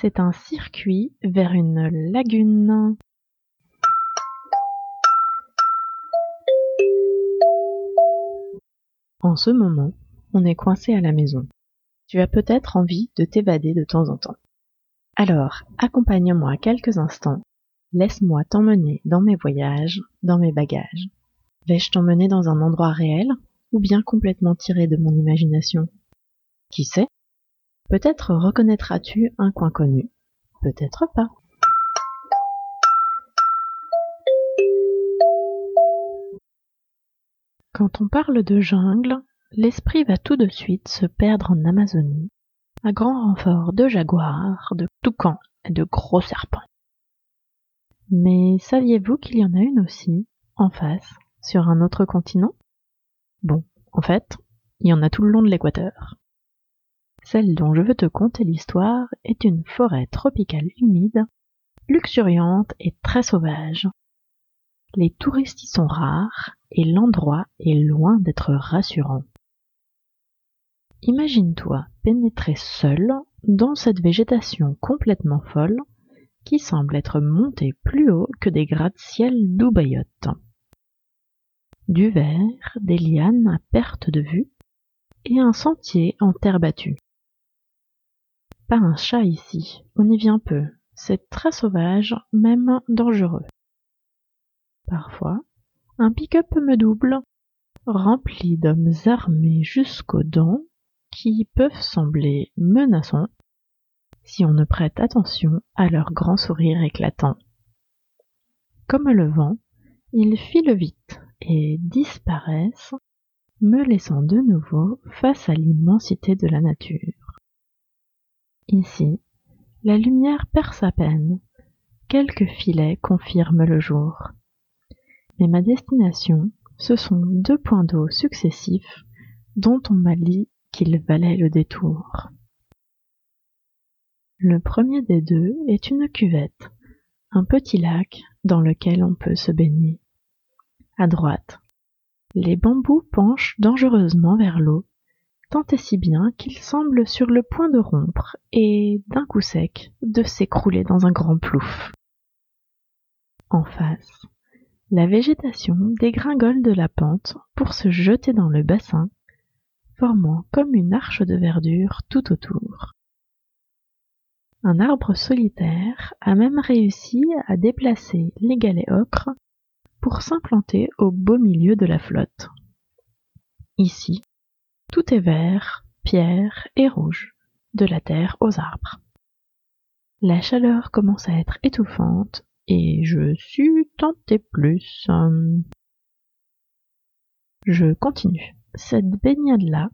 c'est un circuit vers une lagune. En ce moment, on est coincé à la maison. Tu as peut-être envie de t'évader de temps en temps. Alors, accompagne-moi quelques instants. Laisse-moi t'emmener dans mes voyages, dans mes bagages. Vais-je t'emmener dans un endroit réel ou bien complètement tiré de mon imagination? Qui sait? Peut-être reconnaîtras-tu un coin connu, peut-être pas. Quand on parle de jungle, l'esprit va tout de suite se perdre en Amazonie, à grand renfort de jaguars, de toucans et de gros serpents. Mais saviez-vous qu'il y en a une aussi, en face, sur un autre continent? Bon, en fait, il y en a tout le long de l'équateur. Celle dont je veux te conter l'histoire est une forêt tropicale humide, luxuriante et très sauvage. Les touristes y sont rares et l'endroit est loin d'être rassurant. Imagine-toi pénétrer seul dans cette végétation complètement folle qui semble être montée plus haut que des gratte-ciel d'Ubayotte. Du verre, des lianes à perte de vue et un sentier en terre battue. Pas un chat ici, on y vient peu, c'est très sauvage, même dangereux. Parfois, un pick-up me double, rempli d'hommes armés jusqu'aux dents, qui peuvent sembler menaçants si on ne prête attention à leur grand sourire éclatant. Comme le vent, ils filent vite et disparaissent, me laissant de nouveau face à l'immensité de la nature. Ici, la lumière perce à peine, quelques filets confirment le jour. Mais ma destination, ce sont deux points d'eau successifs dont on m'a dit qu'ils valaient le détour. Le premier des deux est une cuvette, un petit lac dans lequel on peut se baigner. À droite, les bambous penchent dangereusement vers l'eau tant et si bien qu'il semble sur le point de rompre et, d'un coup sec, de s'écrouler dans un grand plouf. En face, la végétation dégringole de la pente pour se jeter dans le bassin, formant comme une arche de verdure tout autour. Un arbre solitaire a même réussi à déplacer les galets ocres pour s'implanter au beau milieu de la flotte. Ici, tout est vert, pierre et rouge, de la terre aux arbres. La chaleur commence à être étouffante et je suis tenté plus. Je continue. Cette baignade-là,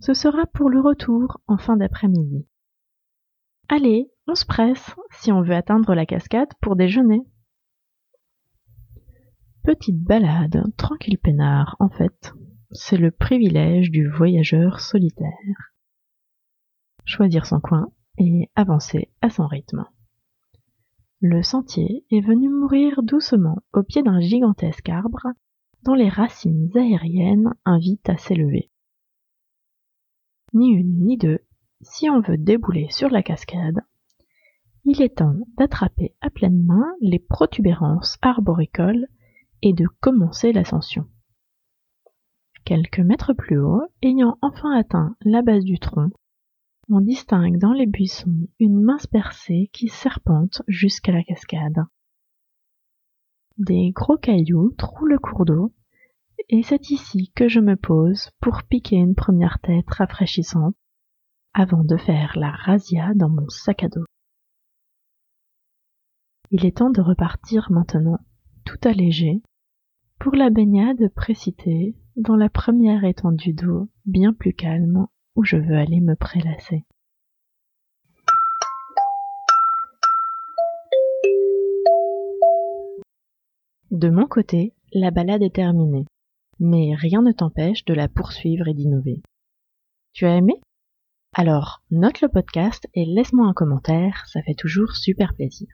ce sera pour le retour en fin d'après-midi. Allez, on se presse si on veut atteindre la cascade pour déjeuner. Petite balade, tranquille peinard en fait. C'est le privilège du voyageur solitaire. Choisir son coin et avancer à son rythme. Le sentier est venu mourir doucement au pied d'un gigantesque arbre dont les racines aériennes invitent à s'élever. Ni une ni deux, si on veut débouler sur la cascade, il est temps d'attraper à pleine main les protubérances arboricoles et de commencer l'ascension. Quelques mètres plus haut, ayant enfin atteint la base du tronc, on distingue dans les buissons une mince percée qui serpente jusqu'à la cascade. Des gros cailloux trouent le cours d'eau, et c'est ici que je me pose pour piquer une première tête rafraîchissante avant de faire la razzia dans mon sac à dos. Il est temps de repartir maintenant, tout allégé, pour la baignade précitée dans la première étendue d'eau, bien plus calme, où je veux aller me prélasser. De mon côté, la balade est terminée, mais rien ne t'empêche de la poursuivre et d'innover. Tu as aimé? Alors, note le podcast et laisse-moi un commentaire, ça fait toujours super plaisir.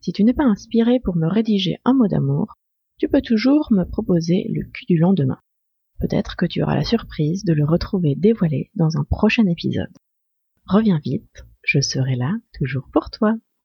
Si tu n'es pas inspiré pour me rédiger un mot d'amour, tu peux toujours me proposer le cul du lendemain. Peut-être que tu auras la surprise de le retrouver dévoilé dans un prochain épisode. Reviens vite, je serai là toujours pour toi.